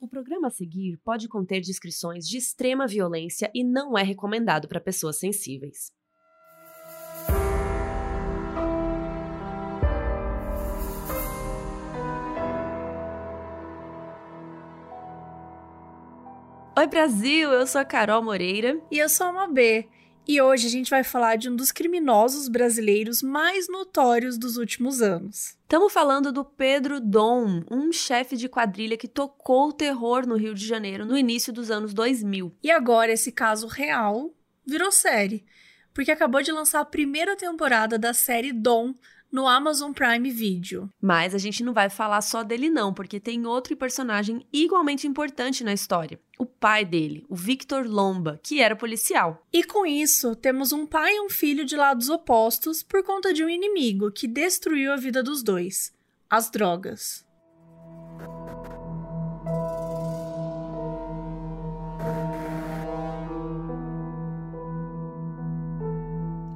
O programa a seguir pode conter descrições de extrema violência e não é recomendado para pessoas sensíveis. Oi Brasil, eu sou a Carol Moreira e eu sou a Mabê. E hoje a gente vai falar de um dos criminosos brasileiros mais notórios dos últimos anos. Estamos falando do Pedro Dom, um chefe de quadrilha que tocou o terror no Rio de Janeiro no início dos anos 2000. E agora esse caso real virou série, porque acabou de lançar a primeira temporada da série Dom no Amazon Prime Video. Mas a gente não vai falar só dele não, porque tem outro personagem igualmente importante na história. O pai dele, o Victor Lomba, que era policial. E com isso, temos um pai e um filho de lados opostos por conta de um inimigo que destruiu a vida dos dois: as drogas.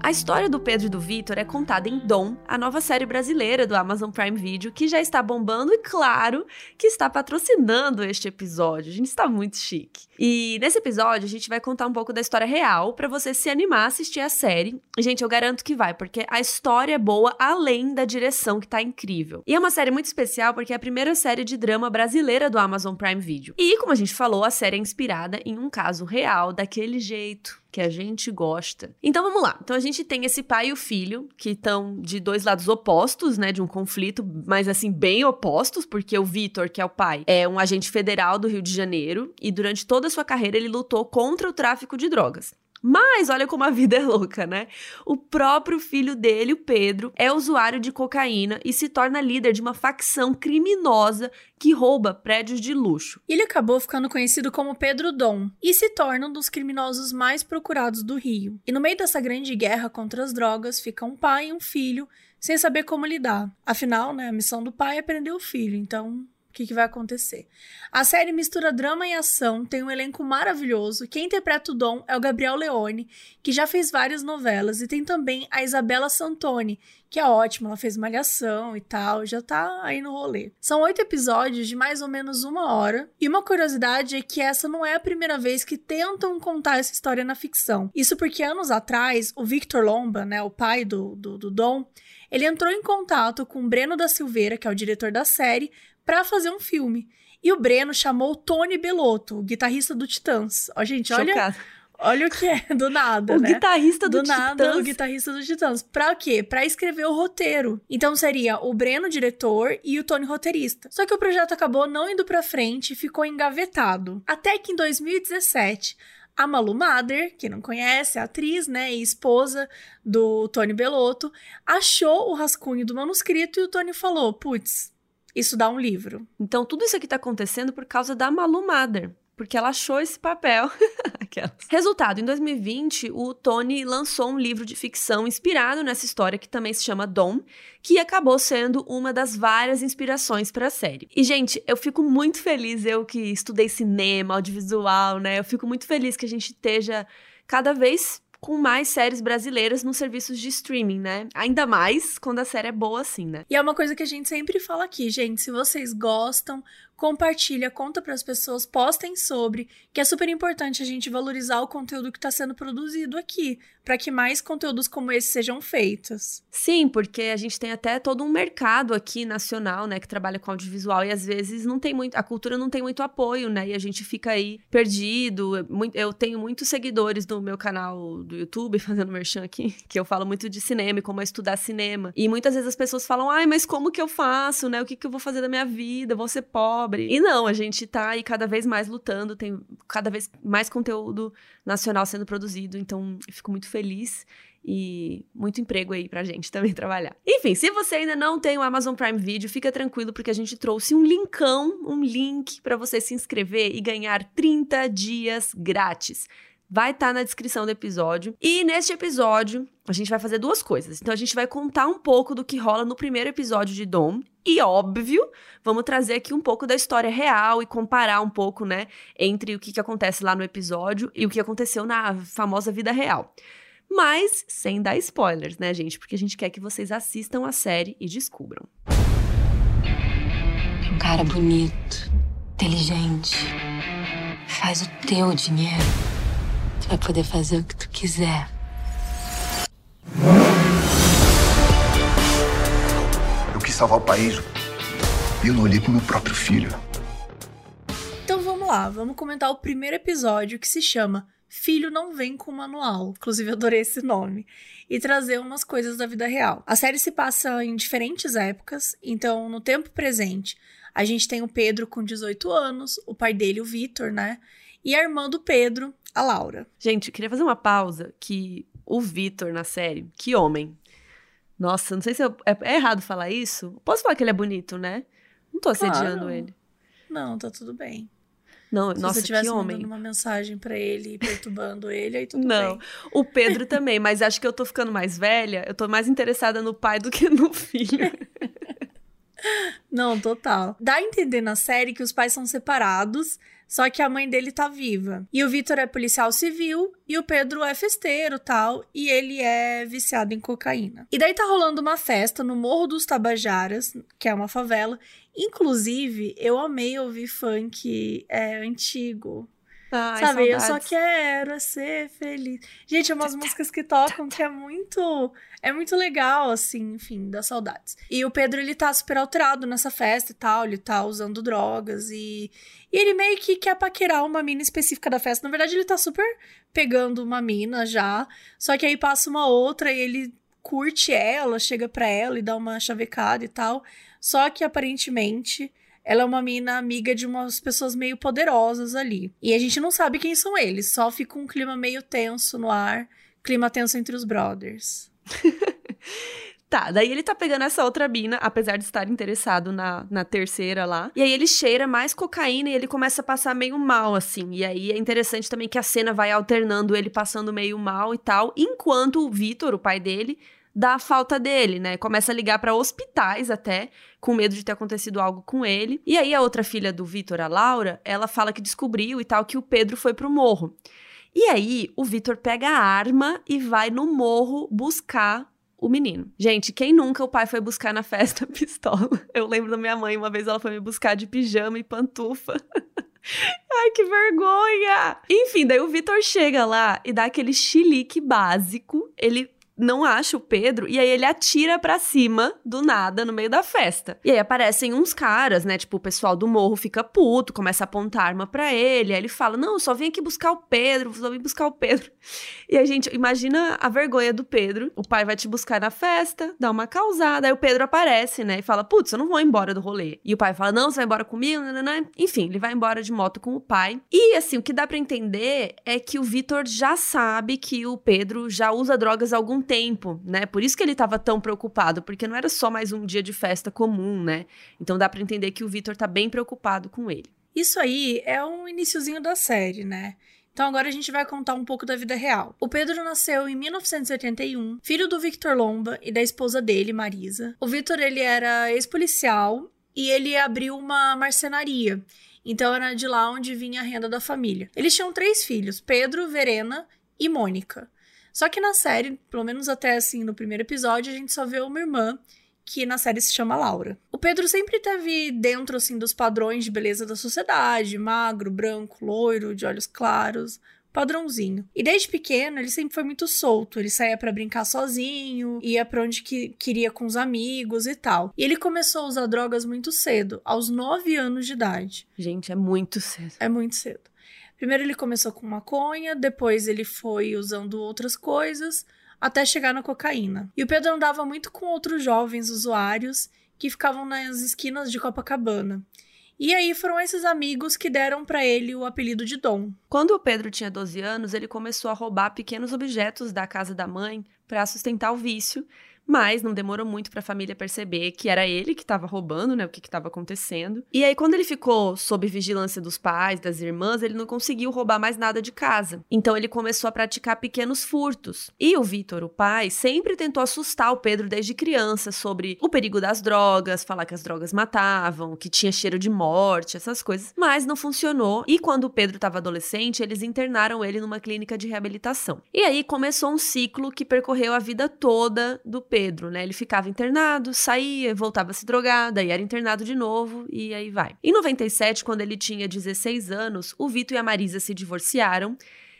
A história do Pedro e do Vitor é contada em Dom, a nova série brasileira do Amazon Prime Video, que já está bombando e, claro, que está patrocinando este episódio. A gente está muito chique. E nesse episódio a gente vai contar um pouco da história real para você se animar a assistir a série. Gente, eu garanto que vai, porque a história é boa além da direção que tá incrível. E é uma série muito especial porque é a primeira série de drama brasileira do Amazon Prime Video. E como a gente falou, a série é inspirada em um caso real daquele jeito que a gente gosta. Então vamos lá. Então a gente tem esse pai e o filho que estão de dois lados opostos, né, de um conflito, mas assim bem opostos, porque o Vitor, que é o pai, é um agente federal do Rio de Janeiro e durante toda a sua carreira ele lutou contra o tráfico de drogas. Mas olha como a vida é louca, né? O próprio filho dele, o Pedro, é usuário de cocaína e se torna líder de uma facção criminosa que rouba prédios de luxo. Ele acabou ficando conhecido como Pedro Dom e se torna um dos criminosos mais procurados do Rio. E no meio dessa grande guerra contra as drogas, fica um pai e um filho sem saber como lidar. Afinal, né, a missão do pai é prender o filho, então o que, que, vai acontecer. A série mistura drama e ação, tem um elenco maravilhoso. Quem interpreta o Dom é o Gabriel Leone, que já fez várias novelas, e tem também a Isabela Santoni, que é ótima, ela fez Malhação e tal, já tá aí no rolê. São oito episódios de mais ou menos uma hora, e uma curiosidade é que essa não é a primeira vez que tentam contar essa história na ficção. Isso porque anos atrás, o Victor Lomba, né, o pai do, do, do Dom, ele entrou em contato com o Breno da Silveira, que é o diretor da série, para fazer um filme. E o Breno chamou o Tony Belotto, o guitarrista do Titãs. Ó, gente, olha. Olha o que é, do nada, o né? guitarrista do, do nada, Titãs. o guitarrista do Titãs. Pra quê? Pra escrever o roteiro. Então seria o Breno, diretor, e o Tony, roteirista. Só que o projeto acabou não indo pra frente e ficou engavetado. Até que em 2017, a Malu Mader, que não conhece, a atriz, né, e esposa do Tony Belotto, achou o rascunho do manuscrito e o Tony falou: putz, isso dá um livro. Então, tudo isso aqui tá acontecendo por causa da Malu Mader. Porque ela achou esse papel. Resultado: em 2020, o Tony lançou um livro de ficção inspirado nessa história que também se chama Dom, que acabou sendo uma das várias inspirações para a série. E, gente, eu fico muito feliz, eu que estudei cinema, audiovisual, né? Eu fico muito feliz que a gente esteja cada vez com mais séries brasileiras nos serviços de streaming, né? Ainda mais quando a série é boa assim, né? E é uma coisa que a gente sempre fala aqui, gente, se vocês gostam, compartilha, conta para as pessoas, postem sobre, que é super importante a gente valorizar o conteúdo que está sendo produzido aqui, para que mais conteúdos como esse sejam feitos. Sim, porque a gente tem até todo um mercado aqui nacional, né, que trabalha com audiovisual e às vezes não tem muito, a cultura não tem muito apoio, né, e a gente fica aí perdido. Eu tenho muitos seguidores no meu canal do YouTube, fazendo merchan aqui, que eu falo muito de cinema e como é estudar cinema. E muitas vezes as pessoas falam, ai, mas como que eu faço, né, o que que eu vou fazer da minha vida, vou ser pobre pobre. E não, a gente tá aí cada vez mais lutando, tem cada vez mais conteúdo nacional sendo produzido, então eu fico muito feliz e muito emprego aí pra gente também trabalhar. Enfim, se você ainda não tem o Amazon Prime Video, fica tranquilo porque a gente trouxe um linkão, um link para você se inscrever e ganhar 30 dias grátis vai estar tá na descrição do episódio. E neste episódio, a gente vai fazer duas coisas. Então, a gente vai contar um pouco do que rola no primeiro episódio de Dom. E, óbvio, vamos trazer aqui um pouco da história real e comparar um pouco, né, entre o que, que acontece lá no episódio e o que aconteceu na famosa vida real. Mas sem dar spoilers, né, gente? Porque a gente quer que vocês assistam a série e descubram. Um cara bonito inteligente. Faz o teu dinheiro. Vai poder fazer o que tu quiser. Eu quis salvar o país. E eu não olhei pro meu próprio filho. Então vamos lá, vamos comentar o primeiro episódio que se chama Filho Não Vem com Manual. Inclusive, eu adorei esse nome. E trazer umas coisas da vida real. A série se passa em diferentes épocas, então no tempo presente a gente tem o Pedro com 18 anos, o pai dele, o Vitor, né? E a irmã do Pedro, a Laura. Gente, eu queria fazer uma pausa que o Vitor na série, que homem. Nossa, não sei se eu, é, é, errado falar isso. Posso falar que ele é bonito, né? Não tô assediando claro. ele. Não, tá tudo bem. Não, Se nossa, você tivesse que homem. mandando uma mensagem para ele, perturbando ele, aí tudo Não, bem. o Pedro também, mas acho que eu tô ficando mais velha, eu tô mais interessada no pai do que no filho. Não, total. Dá a entender na série que os pais são separados, só que a mãe dele tá viva. E o Vitor é policial civil e o Pedro é festeiro tal, e ele é viciado em cocaína. E daí tá rolando uma festa no Morro dos Tabajaras, que é uma favela. Inclusive, eu amei ouvir funk é, antigo. Ai, Sabe, eu saudades. só quero ser feliz. Gente, é umas músicas que tocam que é muito. É muito legal, assim, enfim, das saudades. E o Pedro, ele tá super alterado nessa festa e tal, ele tá usando drogas e. E ele meio que quer paquerar uma mina específica da festa. Na verdade, ele tá super pegando uma mina já. Só que aí passa uma outra e ele curte ela, chega pra ela e dá uma chavecada e tal. Só que aparentemente ela é uma mina amiga de umas pessoas meio poderosas ali. E a gente não sabe quem são eles, só fica um clima meio tenso no ar, clima tenso entre os brothers. Tá, daí ele tá pegando essa outra mina, apesar de estar interessado na, na terceira lá. E aí ele cheira mais cocaína e ele começa a passar meio mal, assim. E aí é interessante também que a cena vai alternando ele passando meio mal e tal, enquanto o Vitor, o pai dele, dá a falta dele, né? Começa a ligar pra hospitais até, com medo de ter acontecido algo com ele. E aí a outra filha do Vitor, a Laura, ela fala que descobriu e tal que o Pedro foi pro morro. E aí o Vitor pega a arma e vai no morro buscar o menino. Gente, quem nunca o pai foi buscar na festa pistola? Eu lembro da minha mãe, uma vez ela foi me buscar de pijama e pantufa. Ai, que vergonha! Enfim, daí o Vitor chega lá e dá aquele chilique básico. Ele não acha o Pedro e aí ele atira pra cima do nada no meio da festa. E aí aparecem uns caras, né? Tipo, o pessoal do morro fica puto, começa a apontar arma pra ele. Aí ele fala: Não, só vim aqui buscar o Pedro, só vim buscar o Pedro. E a gente imagina a vergonha do Pedro. O pai vai te buscar na festa, dá uma causada. Aí o Pedro aparece, né? E fala: Putz, eu não vou embora do rolê. E o pai fala: Não, você vai embora comigo? Nananã. Enfim, ele vai embora de moto com o pai. E assim, o que dá pra entender é que o Vitor já sabe que o Pedro já usa drogas há algum tempo, né? Por isso que ele tava tão preocupado, porque não era só mais um dia de festa comum, né? Então dá pra entender que o Vitor tá bem preocupado com ele. Isso aí é um iniciozinho da série, né? Então agora a gente vai contar um pouco da vida real. O Pedro nasceu em 1981, filho do Victor Lomba e da esposa dele, Marisa. O Victor ele era ex-policial e ele abriu uma marcenaria. Então era de lá onde vinha a renda da família. Eles tinham três filhos: Pedro, Verena e Mônica. Só que na série, pelo menos até assim no primeiro episódio, a gente só vê uma irmã que na série se chama Laura. O Pedro sempre teve dentro assim dos padrões de beleza da sociedade, magro, branco, loiro, de olhos claros, padrãozinho. E desde pequeno ele sempre foi muito solto, ele saía para brincar sozinho, ia para onde que queria com os amigos e tal. E ele começou a usar drogas muito cedo, aos 9 anos de idade. Gente, é muito cedo. É muito cedo. Primeiro ele começou com maconha, depois ele foi usando outras coisas, até chegar na cocaína. E o Pedro andava muito com outros jovens usuários que ficavam nas esquinas de Copacabana. E aí foram esses amigos que deram para ele o apelido de Dom. Quando o Pedro tinha 12 anos, ele começou a roubar pequenos objetos da casa da mãe para sustentar o vício, mas não demorou muito para a família perceber que era ele que estava roubando, né, o que estava acontecendo. E aí quando ele ficou sob vigilância dos pais, das irmãs, ele não conseguiu roubar mais nada de casa. Então ele começou a praticar pequenos furtos. E o Vitor, o pai, sempre tentou assustar o Pedro desde criança sobre o perigo das drogas, falar que as drogas matavam, que tinha cheiro de morte, essas coisas, mas não funcionou. E quando o Pedro estava adolescente, eles internaram ele numa clínica de reabilitação. E aí começou um ciclo que percorreu a vida toda do Pedro, né? Ele ficava internado, saía, voltava a se drogar, daí era internado de novo e aí vai. Em 97, quando ele tinha 16 anos, o Vitor e a Marisa se divorciaram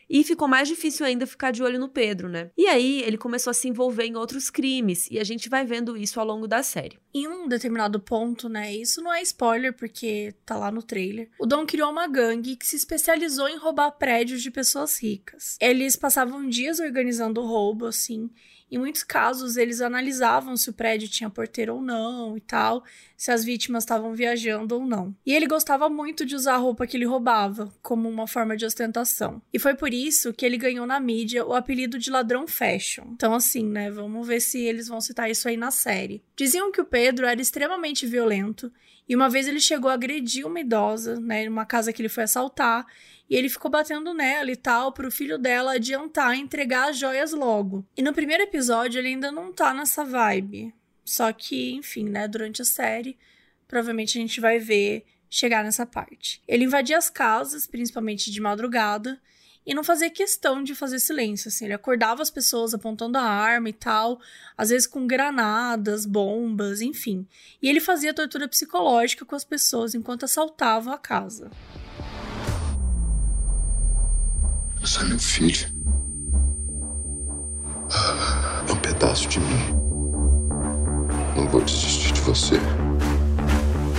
e ficou mais difícil ainda ficar de olho no Pedro, né? E aí ele começou a se envolver em outros crimes, e a gente vai vendo isso ao longo da série. Em um determinado ponto, né? Isso não é spoiler porque tá lá no trailer. O Dom criou uma gangue que se especializou em roubar prédios de pessoas ricas. Eles passavam dias organizando roubo, assim, em muitos casos, eles analisavam se o prédio tinha porteiro ou não e tal, se as vítimas estavam viajando ou não. E ele gostava muito de usar a roupa que ele roubava, como uma forma de ostentação. E foi por isso que ele ganhou na mídia o apelido de ladrão fashion. Então, assim, né, vamos ver se eles vão citar isso aí na série. Diziam que o Pedro era extremamente violento e uma vez ele chegou a agredir uma idosa, né, numa casa que ele foi assaltar, e ele ficou batendo nela e tal, pro filho dela adiantar entregar as joias logo. E no primeiro episódio ele ainda não tá nessa vibe. Só que, enfim, né, durante a série, provavelmente a gente vai ver chegar nessa parte. Ele invadia as casas, principalmente de madrugada, e não fazia questão de fazer silêncio, assim, ele acordava as pessoas apontando a arma e tal, às vezes com granadas, bombas, enfim. E ele fazia tortura psicológica com as pessoas enquanto assaltava a casa. Você é meu filho. É um pedaço de mim. Não vou desistir de você.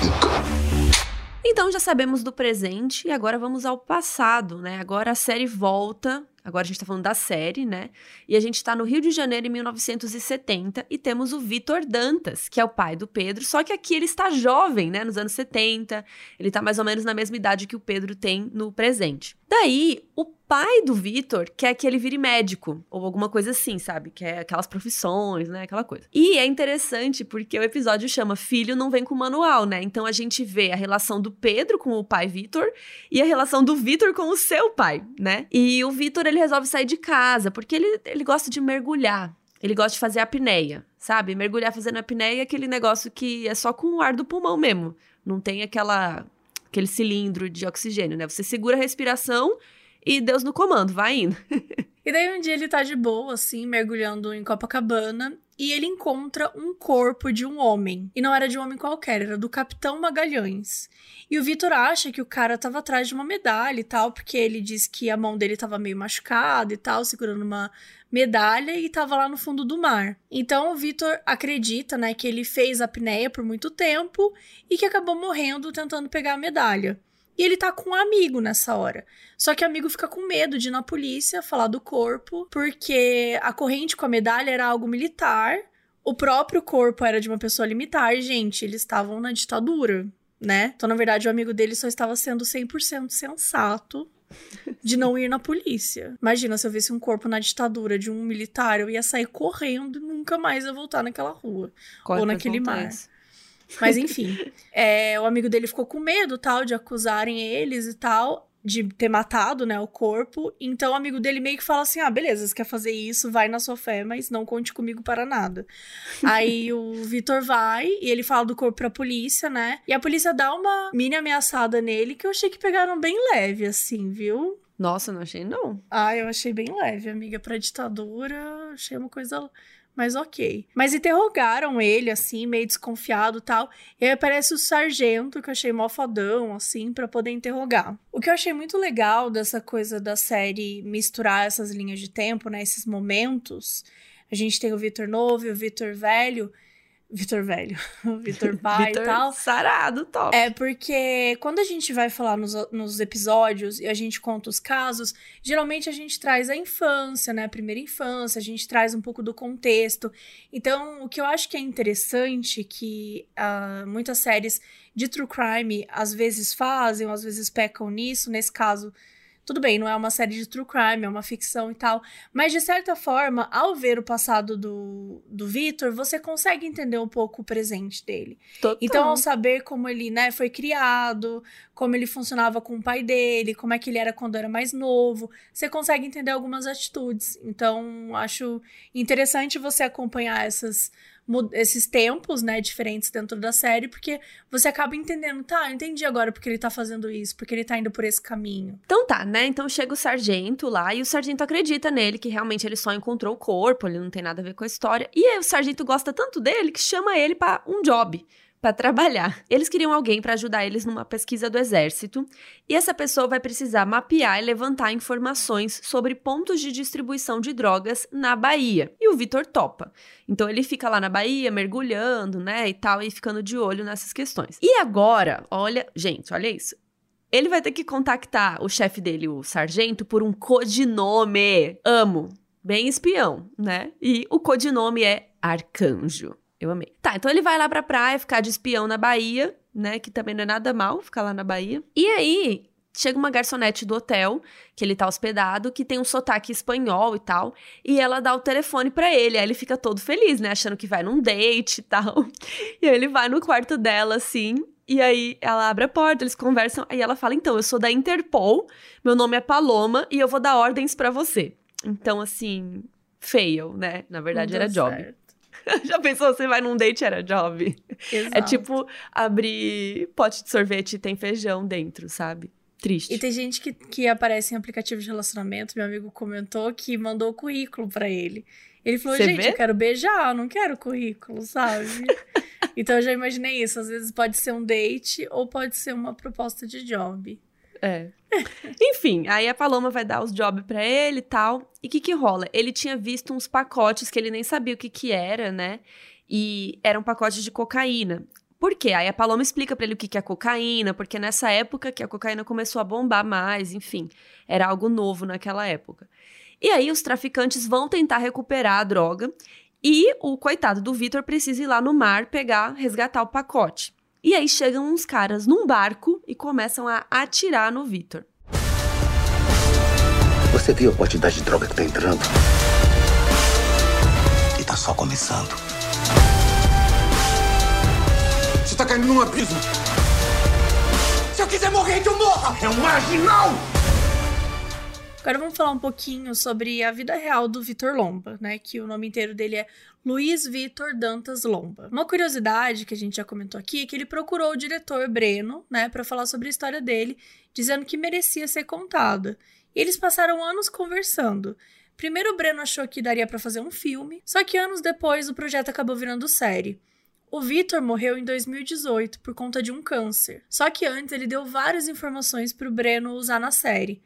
Nunca. Então já sabemos do presente e agora vamos ao passado, né? Agora a série volta Agora a gente tá falando da série, né? E a gente tá no Rio de Janeiro em 1970 e temos o Vitor Dantas, que é o pai do Pedro, só que aqui ele está jovem, né? Nos anos 70. Ele tá mais ou menos na mesma idade que o Pedro tem no presente. Daí, o pai do Vitor quer que ele vire médico, ou alguma coisa assim, sabe? Que é aquelas profissões, né? Aquela coisa. E é interessante porque o episódio chama Filho não vem com manual, né? Então a gente vê a relação do Pedro com o pai Vitor e a relação do Vitor com o seu pai, né? E o Vitor, ele resolve sair de casa porque ele, ele gosta de mergulhar. Ele gosta de fazer apneia, sabe? Mergulhar fazendo apneia é aquele negócio que é só com o ar do pulmão mesmo. Não tem aquela aquele cilindro de oxigênio, né? Você segura a respiração e Deus no comando, vai indo. e daí um dia ele tá de boa, assim, mergulhando em Copacabana, e ele encontra um corpo de um homem. E não era de um homem qualquer, era do Capitão Magalhães. E o Vitor acha que o cara tava atrás de uma medalha e tal, porque ele diz que a mão dele tava meio machucada e tal, segurando uma medalha e tava lá no fundo do mar. Então o Vitor acredita, né, que ele fez a apneia por muito tempo e que acabou morrendo tentando pegar a medalha. E ele tá com um amigo nessa hora. Só que o amigo fica com medo de ir na polícia falar do corpo, porque a corrente com a medalha era algo militar, o próprio corpo era de uma pessoa limitar. Gente, eles estavam na ditadura né? Então, na verdade, o amigo dele só estava sendo 100% sensato de não ir na polícia. Imagina se eu visse um corpo na ditadura de um militar, eu ia sair correndo e nunca mais ia voltar naquela rua Corre ou naquele mar. Mas enfim, é, o amigo dele ficou com medo, tal, de acusarem eles e tal de ter matado, né, o corpo. Então o amigo dele meio que fala assim: "Ah, beleza, você quer fazer isso, vai na sua fé, mas não conte comigo para nada". Aí o Vitor vai e ele fala do corpo pra polícia, né? E a polícia dá uma mini ameaçada nele que eu achei que pegaram bem leve assim, viu? Nossa, não achei não. Ah, eu achei bem leve, amiga, pra ditadura, achei uma coisa mas ok. Mas interrogaram ele, assim, meio desconfiado tal. E aí aparece o sargento, que eu achei mó fodão, assim, para poder interrogar. O que eu achei muito legal dessa coisa da série misturar essas linhas de tempo, né? Esses momentos. A gente tem o Vitor novo e o Vitor velho. Vitor Velho, Vitor Pai e tal. Sarado, top. É porque quando a gente vai falar nos, nos episódios e a gente conta os casos, geralmente a gente traz a infância, né? A primeira infância, a gente traz um pouco do contexto. Então, o que eu acho que é interessante que uh, muitas séries de true crime às vezes fazem, às vezes pecam nisso, nesse caso tudo bem, não é uma série de true crime, é uma ficção e tal. Mas, de certa forma, ao ver o passado do, do Victor, você consegue entender um pouco o presente dele. Total. Então, ao saber como ele né, foi criado, como ele funcionava com o pai dele, como é que ele era quando era mais novo, você consegue entender algumas atitudes. Então, acho interessante você acompanhar essas esses tempos, né, diferentes dentro da série, porque você acaba entendendo, tá, eu entendi agora porque ele tá fazendo isso, porque ele tá indo por esse caminho. Então tá, né? Então chega o sargento lá e o sargento acredita nele que realmente ele só encontrou o corpo, ele não tem nada a ver com a história. E aí o sargento gosta tanto dele que chama ele para um job para trabalhar. Eles queriam alguém para ajudar eles numa pesquisa do exército, e essa pessoa vai precisar mapear e levantar informações sobre pontos de distribuição de drogas na Bahia. E o Vitor topa. Então ele fica lá na Bahia mergulhando, né, e tal, e ficando de olho nessas questões. E agora, olha, gente, olha isso. Ele vai ter que contactar o chefe dele, o sargento, por um codinome. Amo. Bem espião, né? E o codinome é Arcanjo. Eu amei. Tá, então ele vai lá pra praia ficar de espião na Bahia, né? Que também não é nada mal ficar lá na Bahia. E aí, chega uma garçonete do hotel, que ele tá hospedado, que tem um sotaque espanhol e tal, e ela dá o telefone para ele. Aí ele fica todo feliz, né, achando que vai num date e tal. E aí ele vai no quarto dela assim, e aí ela abre a porta, eles conversam, aí ela fala: "Então, eu sou da Interpol, meu nome é Paloma e eu vou dar ordens para você". Então, assim, fail, né? Na verdade era job. Certo. Já pensou, você vai num date, era job? É Exato. É tipo abrir pote de sorvete e tem feijão dentro, sabe? Triste. E tem gente que, que aparece em aplicativos de relacionamento, meu amigo comentou, que mandou o currículo para ele. Ele falou, gente, vê? eu quero beijar, eu não quero currículo, sabe? então eu já imaginei isso. Às vezes pode ser um date ou pode ser uma proposta de job. É. Enfim, aí a Paloma vai dar os jobs para ele e tal. E o que que rola? Ele tinha visto uns pacotes que ele nem sabia o que que era, né? E eram pacotes de cocaína. Por quê? Aí a Paloma explica para ele o que que é cocaína, porque nessa época que a cocaína começou a bombar mais, enfim, era algo novo naquela época. E aí os traficantes vão tentar recuperar a droga e o coitado do Vitor precisa ir lá no mar pegar, resgatar o pacote. E aí chegam uns caras num barco e começam a atirar no Victor. Você viu a quantidade de droga que tá entrando? E tá só começando. Você tá caindo num abismo. Se eu quiser morrer, que eu morra! É um marginal! Agora vamos falar um pouquinho sobre a vida real do Vitor Lomba, né? Que o nome inteiro dele é Luiz Vitor Dantas Lomba. Uma curiosidade que a gente já comentou aqui é que ele procurou o diretor Breno, né, para falar sobre a história dele, dizendo que merecia ser contada. E eles passaram anos conversando. Primeiro o Breno achou que daria para fazer um filme, só que anos depois o projeto acabou virando série. O Vitor morreu em 2018 por conta de um câncer. Só que antes ele deu várias informações para o Breno usar na série.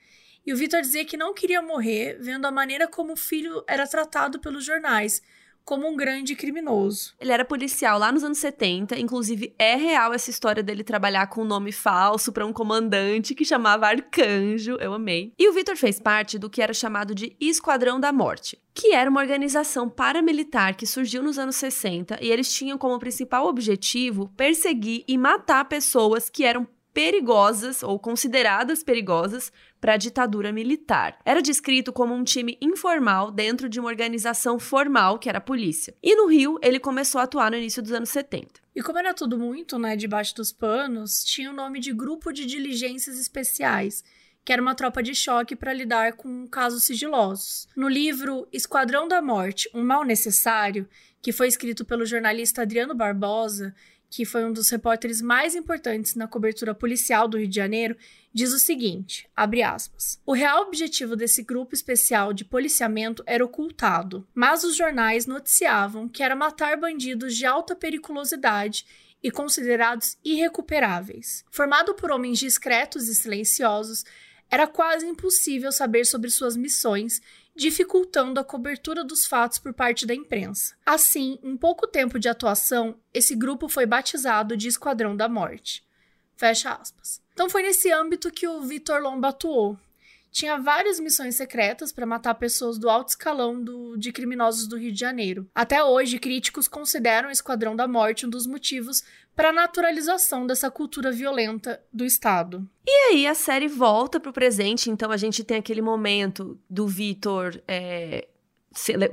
E o Vitor dizia que não queria morrer vendo a maneira como o filho era tratado pelos jornais, como um grande criminoso. Ele era policial lá nos anos 70, inclusive é real essa história dele trabalhar com um nome falso para um comandante que chamava Arcanjo, eu amei. E o Vitor fez parte do que era chamado de Esquadrão da Morte, que era uma organização paramilitar que surgiu nos anos 60 e eles tinham como principal objetivo perseguir e matar pessoas que eram perigosas ou consideradas perigosas para a ditadura militar. Era descrito como um time informal dentro de uma organização formal, que era a polícia. E no Rio, ele começou a atuar no início dos anos 70. E como era tudo muito, né, debaixo dos panos, tinha o nome de Grupo de Diligências Especiais, que era uma tropa de choque para lidar com casos sigilosos. No livro Esquadrão da Morte, Um Mal Necessário, que foi escrito pelo jornalista Adriano Barbosa, que foi um dos repórteres mais importantes na cobertura policial do Rio de Janeiro, diz o seguinte, aspas: "O real objetivo desse grupo especial de policiamento era ocultado, mas os jornais noticiavam que era matar bandidos de alta periculosidade e considerados irrecuperáveis. Formado por homens discretos e silenciosos, era quase impossível saber sobre suas missões dificultando a cobertura dos fatos por parte da imprensa. Assim, em pouco tempo de atuação, esse grupo foi batizado de Esquadrão da Morte. Fecha aspas. Então foi nesse âmbito que o Vitor Lomba atuou. Tinha várias missões secretas para matar pessoas do alto escalão do, de criminosos do Rio de Janeiro. Até hoje, críticos consideram o Esquadrão da Morte um dos motivos para a naturalização dessa cultura violenta do Estado. E aí a série volta pro presente, então a gente tem aquele momento do Vitor é,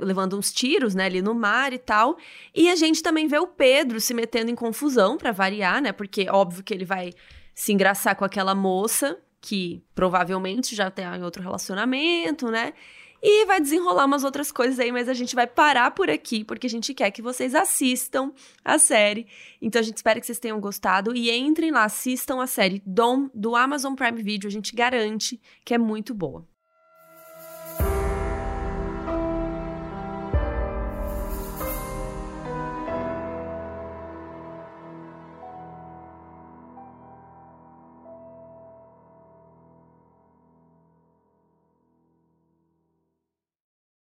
levando uns tiros, né, ali no mar e tal. E a gente também vê o Pedro se metendo em confusão para variar, né? Porque óbvio que ele vai se engraçar com aquela moça que provavelmente já tem outro relacionamento, né? E vai desenrolar umas outras coisas aí, mas a gente vai parar por aqui, porque a gente quer que vocês assistam a série. Então a gente espera que vocês tenham gostado e entrem lá, assistam a série Dom do Amazon Prime Video. A gente garante que é muito boa.